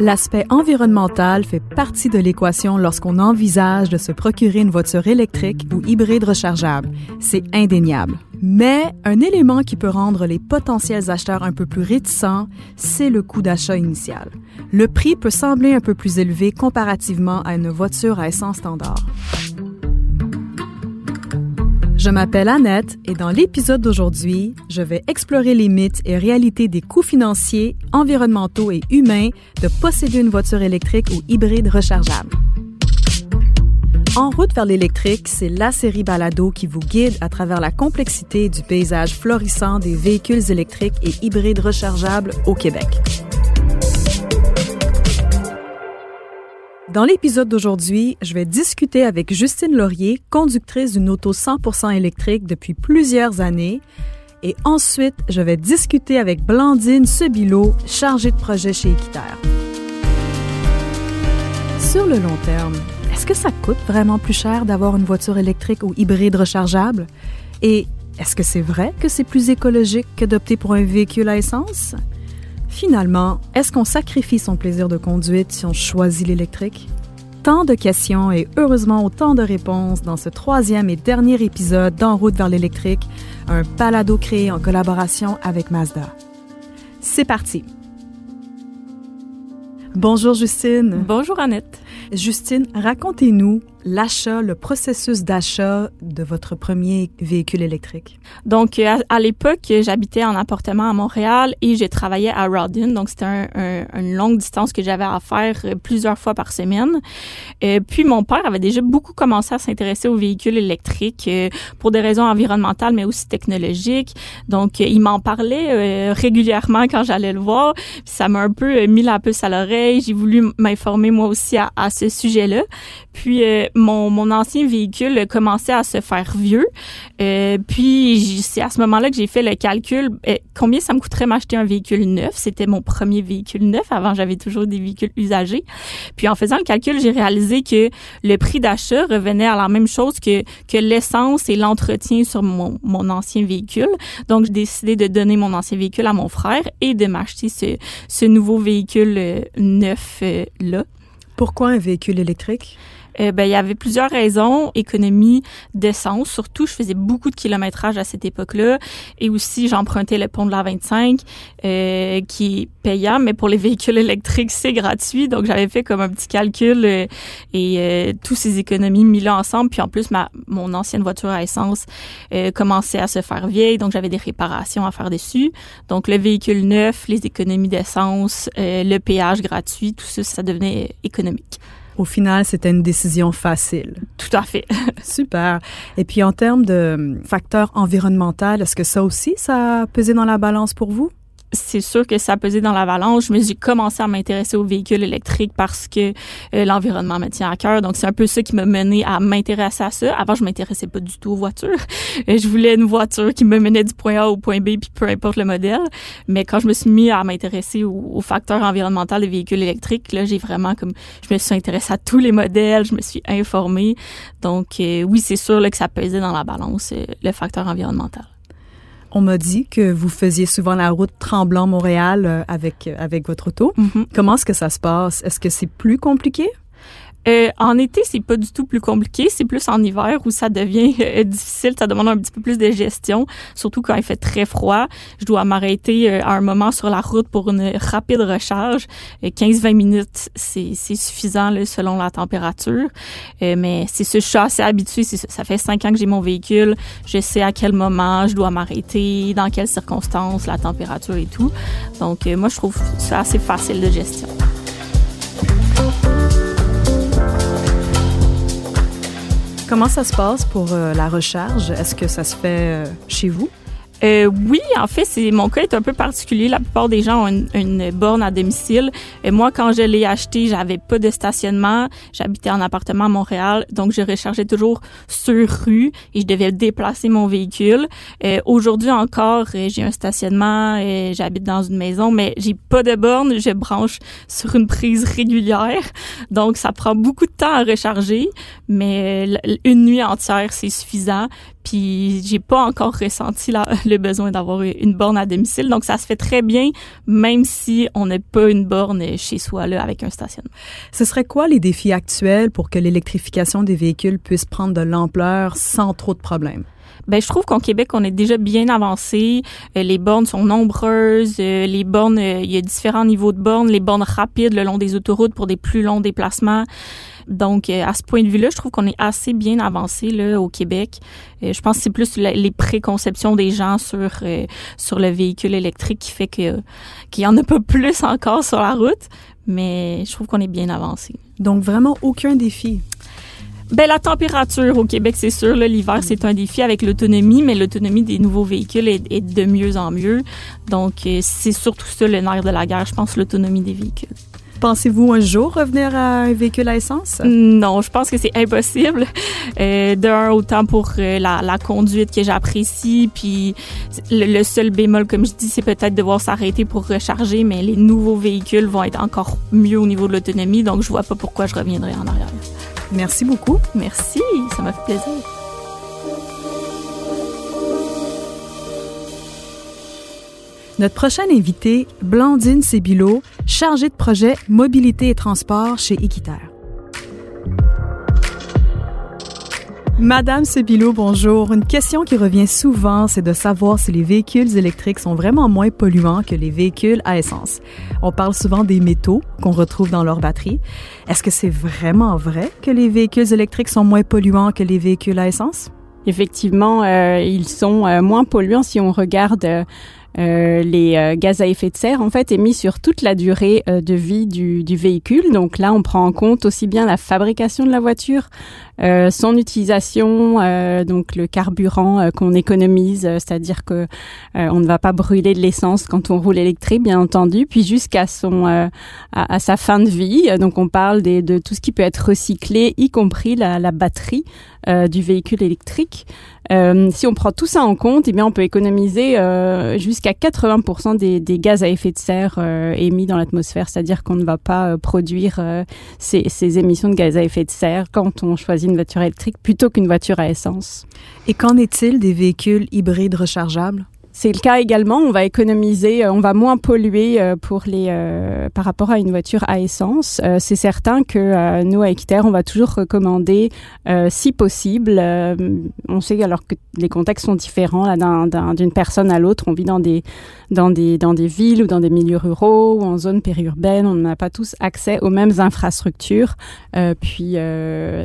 L'aspect environnemental fait partie de l'équation lorsqu'on envisage de se procurer une voiture électrique ou hybride rechargeable. C'est indéniable. Mais un élément qui peut rendre les potentiels acheteurs un peu plus réticents, c'est le coût d'achat initial. Le prix peut sembler un peu plus élevé comparativement à une voiture à essence standard. Je m'appelle Annette et dans l'épisode d'aujourd'hui, je vais explorer les mythes et réalités des coûts financiers, environnementaux et humains de posséder une voiture électrique ou hybride rechargeable. En route vers l'électrique, c'est la série Balado qui vous guide à travers la complexité du paysage florissant des véhicules électriques et hybrides rechargeables au Québec. Dans l'épisode d'aujourd'hui, je vais discuter avec Justine Laurier, conductrice d'une auto 100% électrique depuis plusieurs années. Et ensuite, je vais discuter avec Blandine Sebilo, chargée de projet chez Équiterre. Sur le long terme, est-ce que ça coûte vraiment plus cher d'avoir une voiture électrique ou hybride rechargeable? Et est-ce que c'est vrai que c'est plus écologique que d'opter pour un véhicule à essence? Finalement, est-ce qu'on sacrifie son plaisir de conduite si on choisit l'électrique? Tant de questions et heureusement autant de réponses dans ce troisième et dernier épisode d'En route vers l'électrique, un palado créé en collaboration avec Mazda. C'est parti! Bonjour Justine. Bonjour Annette. Justine, racontez-nous l'achat, le processus d'achat de votre premier véhicule électrique? Donc, à, à l'époque, j'habitais en appartement à Montréal et je travaillais à Rawdon. Donc, c'était un, un, une longue distance que j'avais à faire euh, plusieurs fois par semaine. Euh, puis, mon père avait déjà beaucoup commencé à s'intéresser aux véhicules électriques euh, pour des raisons environnementales, mais aussi technologiques. Donc, il m'en parlait euh, régulièrement quand j'allais le voir. Ça m'a un peu mis la puce à l'oreille. J'ai voulu m'informer moi aussi à, à ce sujet-là. Puis, mon, mon ancien véhicule commençait à se faire vieux. Euh, puis c'est à ce moment-là que j'ai fait le calcul euh, combien ça me coûterait m'acheter un véhicule neuf? C'était mon premier véhicule neuf. Avant, j'avais toujours des véhicules usagés. Puis en faisant le calcul, j'ai réalisé que le prix d'achat revenait à la même chose que que l'essence et l'entretien sur mon, mon ancien véhicule. Donc j'ai décidé de donner mon ancien véhicule à mon frère et de m'acheter ce, ce nouveau véhicule euh, neuf euh, là. Pourquoi un véhicule électrique? Euh, ben, il y avait plusieurs raisons. Économie d'essence, surtout, je faisais beaucoup de kilométrage à cette époque-là. Et aussi, j'empruntais le pont de la 25, euh, qui est payant, mais pour les véhicules électriques, c'est gratuit. Donc, j'avais fait comme un petit calcul euh, et euh, tous ces économies mis là ensemble. Puis en plus, ma mon ancienne voiture à essence euh, commençait à se faire vieille, donc j'avais des réparations à faire dessus. Donc, le véhicule neuf, les économies d'essence, le péage gratuit, tout ça, ça devenait économique. Au final, c'était une décision facile. Tout à fait. Super. Et puis en termes de facteurs environnementaux, est-ce que ça aussi, ça a pesé dans la balance pour vous? C'est sûr que ça pesé dans l'avalanche, mais j'ai commencé à m'intéresser aux véhicules électriques parce que euh, l'environnement me tient à cœur. Donc, c'est un peu ça qui m'a mené à m'intéresser à ça. Avant, je m'intéressais pas du tout aux voitures. Euh, je voulais une voiture qui me menait du point A au point B, puis peu importe le modèle. Mais quand je me suis mis à m'intéresser aux, aux, facteurs environnementaux des véhicules électriques, là, j'ai vraiment comme, je me suis intéressée à tous les modèles, je me suis informée. Donc, euh, oui, c'est sûr là, que ça pesait dans la balance, euh, le facteur environnemental. On m'a dit que vous faisiez souvent la route Tremblant-Montréal euh, avec, avec votre auto. Mm -hmm. Comment est-ce que ça se passe? Est-ce que c'est plus compliqué? Euh, en été, c'est pas du tout plus compliqué. C'est plus en hiver où ça devient euh, difficile. Ça demande un petit peu plus de gestion, surtout quand il fait très froid. Je dois m'arrêter euh, à un moment sur la route pour une rapide recharge. 15-20 minutes, c'est suffisant selon la température. Mais c'est ce, je suis assez habituée. Ça fait cinq ans que j'ai mon véhicule. Je sais à quel moment je dois m'arrêter, dans quelles circonstances, la température et tout. Donc, moi, je trouve ça assez facile de gestion. Comment ça se passe pour euh, la recharge? Est-ce que ça se fait euh, chez vous? Euh, oui, en fait, c'est mon cas est un peu particulier. La plupart des gens ont une, une borne à domicile. Et moi, quand je l'ai acheté, j'avais pas de stationnement. J'habitais en appartement à Montréal, donc je rechargeais toujours sur rue et je devais déplacer mon véhicule. Euh, Aujourd'hui encore, euh, j'ai un stationnement. et J'habite dans une maison, mais j'ai pas de borne. Je branche sur une prise régulière, donc ça prend beaucoup de temps à recharger. Mais une nuit entière, c'est suffisant. Puis j'ai pas encore ressenti le besoin d'avoir une borne à domicile. Donc, ça se fait très bien, même si on n'a pas une borne chez soi, là, avec un stationnement. Ce serait quoi les défis actuels pour que l'électrification des véhicules puisse prendre de l'ampleur sans trop de problèmes? Ben, je trouve qu'au Québec, on est déjà bien avancé. Euh, les bornes sont nombreuses. Euh, les bornes, euh, il y a différents niveaux de bornes. Les bornes rapides le long des autoroutes pour des plus longs déplacements. Donc, à ce point de vue-là, je trouve qu'on est assez bien avancé là au Québec. je pense que c'est plus les préconceptions des gens sur sur le véhicule électrique qui fait que qu'il y en a pas plus encore sur la route. Mais je trouve qu'on est bien avancé. Donc, vraiment aucun défi. Ben la température au Québec, c'est sûr. L'hiver, c'est un défi avec l'autonomie, mais l'autonomie des nouveaux véhicules est, est, de mieux en mieux. Donc, euh, c'est surtout ça le nerf de la guerre, je pense, l'autonomie des véhicules. Pensez-vous un jour revenir à un véhicule à essence? Non, je pense que c'est impossible. Euh, D'un, autant pour euh, la, la, conduite que j'apprécie, puis le, seul bémol, comme je dis, c'est peut-être devoir s'arrêter pour recharger, mais les nouveaux véhicules vont être encore mieux au niveau de l'autonomie, donc je vois pas pourquoi je reviendrai en arrière. Merci beaucoup. Merci, ça m'a fait plaisir. Notre prochaine invitée, Blandine Sébilo, chargée de projet mobilité et transport chez Équiterre. Madame Sebilo, bonjour. Une question qui revient souvent, c'est de savoir si les véhicules électriques sont vraiment moins polluants que les véhicules à essence. On parle souvent des métaux qu'on retrouve dans leurs batteries. Est-ce que c'est vraiment vrai que les véhicules électriques sont moins polluants que les véhicules à essence? Effectivement, euh, ils sont euh, moins polluants si on regarde euh, euh, les euh, gaz à effet de serre en fait émis sur toute la durée euh, de vie du, du, véhicule. Donc là, on prend en compte aussi bien la fabrication de la voiture, son utilisation, donc le carburant qu'on économise, c'est-à-dire que on ne va pas brûler de l'essence quand on roule électrique, bien entendu, puis jusqu'à son à, à, sa fin de vie. Donc on parle des, de tout ce qui peut être recyclé, y compris la, la batterie du véhicule électrique. Euh, si on prend tout ça en compte, eh bien, on peut économiser euh, jusqu'à 80% des, gaz à effet de serre euh, émis dans l'atmosphère, c'est-à-dire qu'on ne va pas euh, produire euh, ces, émissions de gaz à effet de serre quand on choisit une voiture électrique plutôt qu'une voiture à essence. Et qu'en est-il des véhicules hybrides rechargeables? C'est le cas également. On va économiser, euh, on va moins polluer euh, pour les euh, par rapport à une voiture à essence. c'est certain que nous à Equiterre, on va toujours recommander, si possible. on sait alors que les contextes sont différents là d'une personne à l'autre. On vit dans des dans des dans des villes ou dans des milieux ruraux ou en zone périurbaine. On n'a pas tous accès aux mêmes infrastructures. puis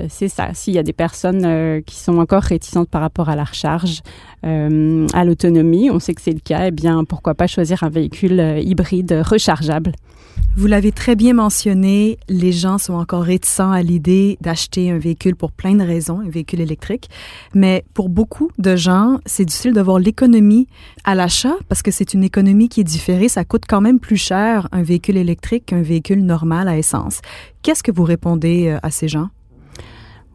c'est ça. S'il y a des personnes qui sont encore réticentes par rapport à la recharge, à l'autonomie, on sait que c'est le cas, eh bien, pourquoi pas choisir un véhicule euh, hybride rechargeable vous l'avez très bien mentionné, les gens sont encore réticents à l'idée d'acheter un véhicule pour plein de raisons, un véhicule électrique. Mais pour beaucoup de gens, c'est difficile de voir l'économie à l'achat parce que c'est une économie qui est différée. Ça coûte quand même plus cher un véhicule électrique qu'un véhicule normal à essence. Qu'est-ce que vous répondez euh, à ces gens?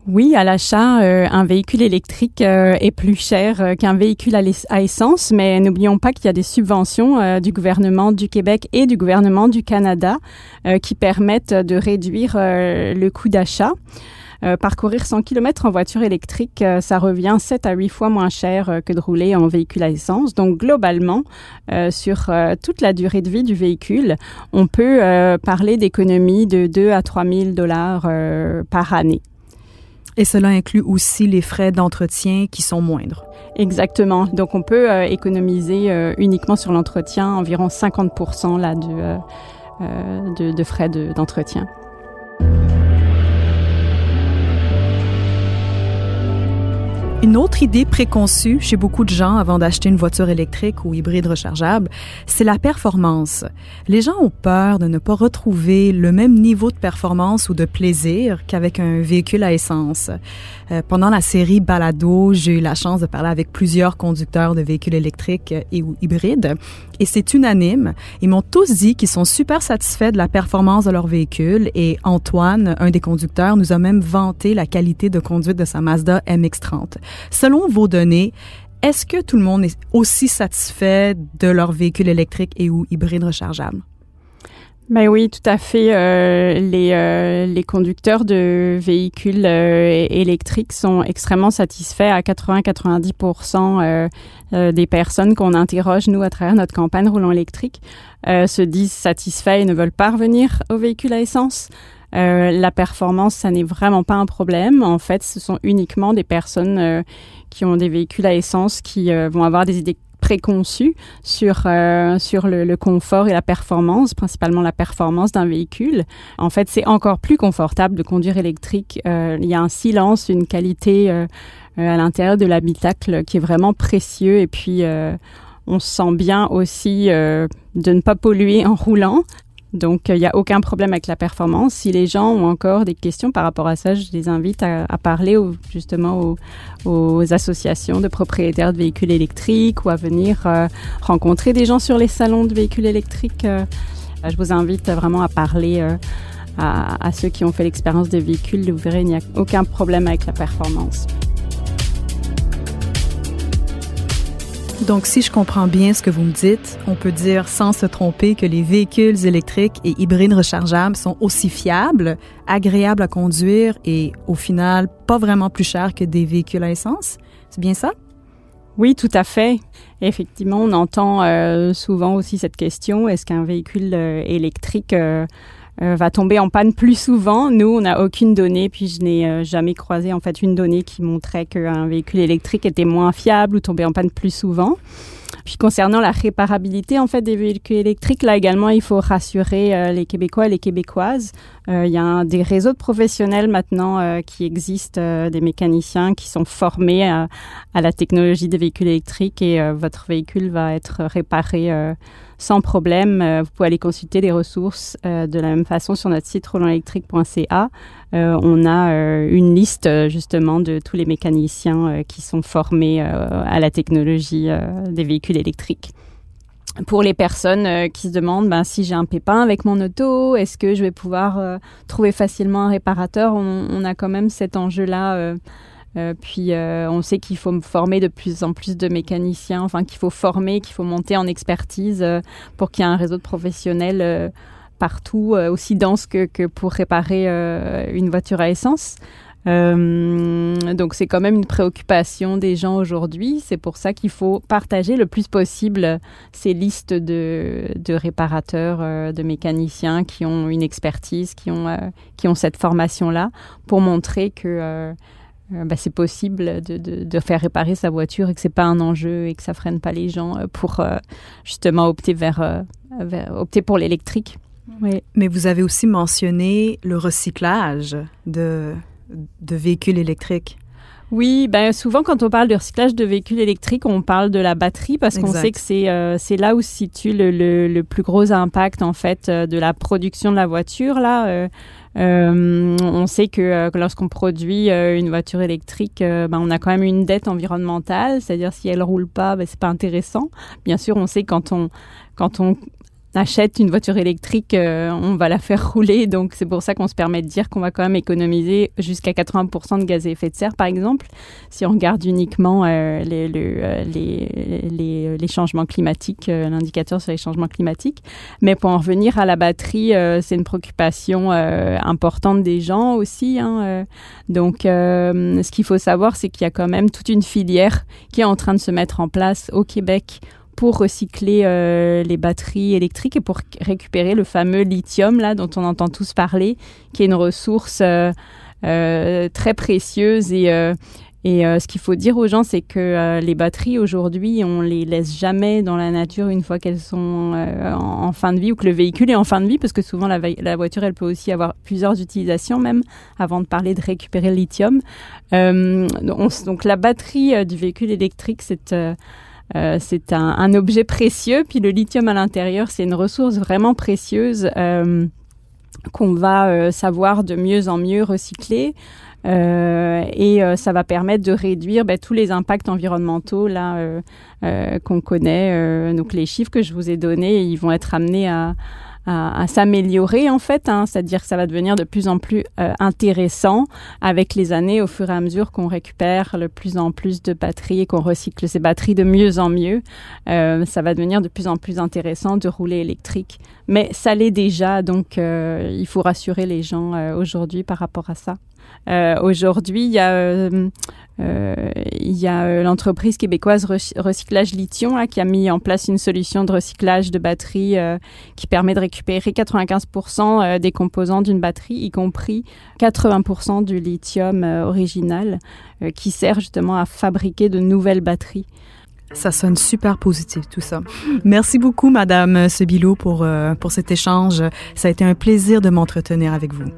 Oui, à l'achat, euh, un véhicule électrique euh, est plus cher euh, qu'un véhicule à, essence, mais n'oublions pas qu'il y a des subventions du gouvernement du Québec et du gouvernement du Canada qui permettent de réduire le coût d'achat. parcourir 100 km en voiture électrique, ça revient 7 à 8 fois moins cher que de rouler en véhicule à essence. Donc globalement, sur toute la durée de vie du véhicule, on peut parler d'économies de 2 à 3 000 dollars par année. Et cela inclut aussi les frais d'entretien qui sont moindres. Exactement. Donc on peut euh, économiser euh, uniquement sur l'entretien environ 50% là, de, euh, de, de frais d'entretien. Une autre idée préconçue chez beaucoup de gens avant d'acheter une voiture électrique ou hybride rechargeable, c'est la performance. Les gens ont peur de ne pas retrouver le même niveau de performance ou de plaisir qu'avec un véhicule à essence. Euh, pendant la série Balado, j'ai eu la chance de parler avec plusieurs conducteurs de véhicules électriques et ou hybrides et c'est unanime. Ils m'ont tous dit qu'ils sont super satisfaits de la performance de leur véhicule et Antoine, un des conducteurs, nous a même vanté la qualité de conduite de sa Mazda MX-30. Selon vos données, est-ce que tout le monde est aussi satisfait de leur véhicule électrique et ou hybride rechargeable? Ben oui, tout à fait. Euh, les, euh, les conducteurs de véhicules euh, électriques sont extrêmement satisfaits à 80-90% des personnes qu'on interroge, nous, à travers notre campagne roulant électrique, se disent satisfaits et ne veulent pas revenir aux véhicules à essence. La performance, ça n'est vraiment pas un problème. En fait, ce sont uniquement des personnes qui ont des véhicules à essence qui vont avoir des idées préconçu sur euh, sur le, confort et la performance, principalement la performance d'un véhicule. En fait, c'est encore plus confortable de conduire électrique. Euh, il y a un silence, une qualité euh, à l'intérieur de l'habitacle qui est vraiment précieux et puis on se sent bien aussi de ne pas polluer en roulant. Donc, il n'y a aucun problème avec la performance. Si les gens ont encore des questions par rapport à ça, je les invite à, parler justement aux, associations de propriétaires de véhicules électriques ou à venir euh, rencontrer des gens sur les salons de véhicules électriques. Euh, je vous invite vraiment à parler euh, à, à, ceux qui ont fait l'expérience des véhicules. Vous verrez, il n'y a aucun problème avec la performance. Donc, si je comprends bien ce que vous me dites, on peut dire sans se tromper que les véhicules électriques et hybrides rechargeables sont aussi fiables, agréables à conduire et, au final, pas vraiment plus chers que des véhicules à essence. C'est bien ça? Oui, tout à fait. Effectivement, on entend euh, souvent aussi cette question, est-ce qu'un véhicule euh, électrique euh, euh, va tomber en panne plus souvent. Nous, on n'a aucune donnée, puis je n'ai euh, jamais croisé en fait une donnée qui montrait qu'un véhicule électrique était moins fiable ou tombait en panne plus souvent. Puis concernant la réparabilité en fait des véhicules électriques, là également, il faut rassurer euh, les Québécois et les Québécoises. il y a des réseaux de professionnels maintenant qui existent, des mécaniciens qui sont formés à, la technologie des véhicules électriques et votre véhicule va être réparé sans problème. Euh, vous pouvez aller consulter les ressources euh, de la même façon sur notre site rolandélectrique.ca. Euh, on a une liste justement de tous les mécaniciens qui sont formés à la technologie des véhicules électriques. Pour les personnes qui se demandent ben, si j'ai un pépin avec mon auto, est-ce que je vais pouvoir trouver facilement un réparateur on, a quand même cet enjeu-là euh, puis euh, on sait qu'il faut former de plus en plus de mécaniciens, enfin qu'il faut former, qu'il faut monter en expertise euh, pour qu'il y ait un réseau de professionnels partout, aussi dense que, pour réparer une voiture à essence. donc c'est quand même une préoccupation des gens aujourd'hui. C'est pour ça qu'il faut partager le plus possible ces listes de, réparateurs, de mécaniciens qui ont une expertise, qui ont, cette formation-là, pour montrer que euh, bah, c'est possible de, faire réparer sa voiture et que c'est pas un enjeu et que ça freine pas les gens euh, pour euh, justement opter pour l'électrique. Oui. Mais vous avez aussi mentionné le recyclage de, de véhicules électriques. Oui, ben souvent quand on parle de recyclage de véhicules électriques, on parle de la batterie parce qu'on sait que c'est euh, c'est là où se situe le, le, le, plus gros impact en fait de la production de la voiture là. Euh, euh, on sait que euh, lorsqu'on produit euh, une voiture électrique, ben, on a quand même une dette environnementale, c'est-à-dire si elle roule pas, ben, c'est pas intéressant. Bien sûr, on sait quand on quand on achète une voiture électrique, euh, on va la faire rouler. Donc, c'est pour ça qu'on se permet de dire qu'on va quand même économiser jusqu'à 80% de gaz à effet de serre, par exemple, si on regarde uniquement euh, les, euh, les, les, changements climatiques, l'indicateur sur les changements climatiques. Mais pour en revenir à la batterie, c'est une préoccupation importante des gens aussi. Hein, donc, ce qu'il faut savoir, c'est qu'il y a quand même toute une filière qui est en train de se mettre en place au Québec pour recycler euh, les batteries électriques et pour récupérer le fameux lithium là dont on entend tous parler, qui est une ressource euh, euh, très précieuse et et ce qu'il faut dire aux gens, c'est que les batteries aujourd'hui, on les laisse jamais dans la nature une fois qu'elles sont en, fin de vie ou que le véhicule est en fin de vie, parce que souvent la, voiture, elle peut aussi avoir plusieurs utilisations même, avant de parler de récupérer le lithium. Donc, la batterie du véhicule électrique, c'est euh, c'est un, un, objet précieux, puis le lithium à l'intérieur, c'est une ressource vraiment précieuse euh, qu'on va euh, savoir de mieux en mieux recycler. Euh, et ça va permettre de réduire ben, tous les impacts environnementaux là qu'on connaît. donc les chiffres que je vous ai donnés, ils vont être amenés à, à, s'améliorer en fait, hein, c'est-à-dire que ça va devenir de plus en plus euh, intéressant avec les années au fur et à mesure qu'on récupère de plus en plus de batteries et qu'on recycle ces batteries de mieux en mieux. Euh, ça va devenir de plus en plus intéressant de rouler électrique. Mais ça l'est déjà, donc euh, il faut rassurer les gens aujourd'hui par rapport à ça. Aujourd'hui, il y a euh, euh, l'entreprise québécoise Recyclage Lithium qui a mis en place une solution de recyclage de batterie euh, qui permet de récupérer 95% des composants d'une batterie, y compris 80% du lithium original qui sert justement à fabriquer de nouvelles batteries. Ça sonne super positif tout ça. Merci beaucoup Madame Sebilo pour pour cet échange. Ça a été un plaisir de m'entretenir avec vous.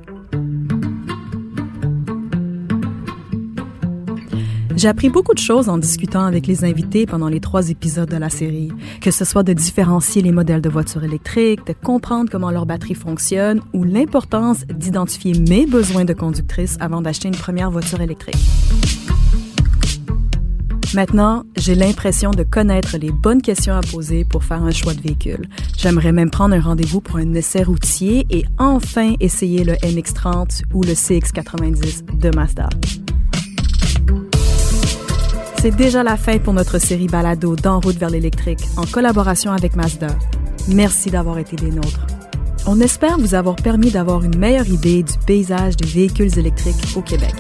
J'ai appris beaucoup de choses en discutant avec les invités pendant les trois épisodes de la série, que ce soit de différencier les modèles de voitures électriques, de comprendre comment leur batterie fonctionne ou l'importance d'identifier mes besoins de conductrice avant d'acheter une première voiture électrique. Maintenant, j'ai l'impression de connaître les bonnes questions à poser pour faire un choix de véhicule. J'aimerais même prendre un rendez-vous pour un essai routier et enfin essayer le MX-30 ou le CX-90 de Mazda. C'est déjà la fin pour notre série Balado d'En route vers l'électrique en collaboration avec Mazda. Merci d'avoir été des nôtres. On espère vous avoir permis d'avoir une meilleure idée du paysage des véhicules électriques au Québec.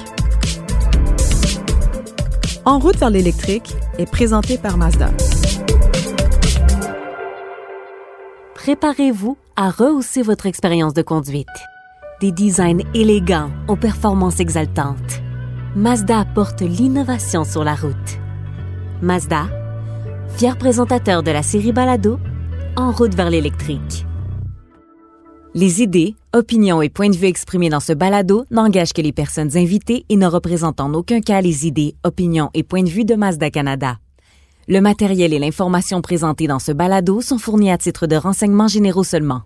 En route vers l'électrique est présenté par Mazda. Préparez-vous à rehausser votre expérience de conduite. Des designs élégants aux performances exaltantes Mazda apporte l'innovation sur la route. Mazda, fier présentateur de la série Balado, en route vers l'électrique. Les idées, opinions et points de vue exprimés dans ce balado n'engagent que les personnes invitées et ne représentent en aucun cas les idées, opinions et points de vue de Mazda Canada. Le matériel et l'information présentés dans ce balado sont fournis à titre de renseignements généraux seulement.